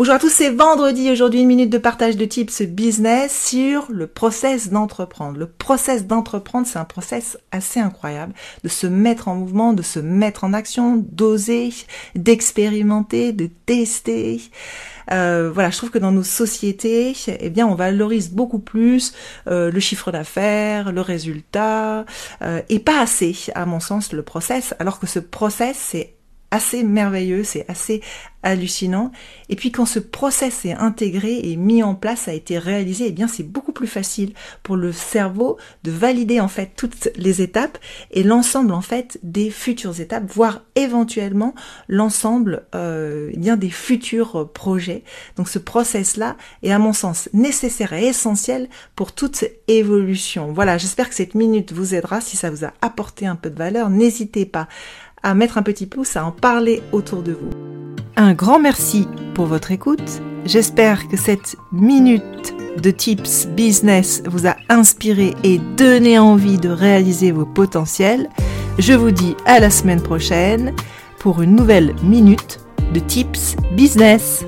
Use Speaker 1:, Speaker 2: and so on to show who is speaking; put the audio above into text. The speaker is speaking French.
Speaker 1: Bonjour à tous, c'est vendredi, aujourd'hui une minute de partage de tips business sur le process d'entreprendre. Le process d'entreprendre, c'est un process assez incroyable, de se mettre en mouvement, de se mettre en action, d'oser, d'expérimenter, de tester. Euh, voilà, je trouve que dans nos sociétés, eh bien, on valorise beaucoup plus euh, le chiffre d'affaires, le résultat, euh, et pas assez, à mon sens, le process. Alors que ce process, c'est assez merveilleux, c'est assez hallucinant. Et puis quand ce process est intégré et mis en place, a été réalisé, eh bien c'est beaucoup plus facile pour le cerveau de valider en fait toutes les étapes et l'ensemble en fait des futures étapes, voire éventuellement l'ensemble euh, eh bien des futurs projets. Donc ce process là est à mon sens nécessaire et essentiel pour toute évolution. Voilà, j'espère que cette minute vous aidera. Si ça vous a apporté un peu de valeur, n'hésitez pas à mettre un petit pouce, à en parler autour de vous. Un grand merci pour votre écoute. J'espère que cette minute de tips business vous a inspiré et donné envie de réaliser vos potentiels. Je vous dis à la semaine prochaine pour une nouvelle minute de tips business.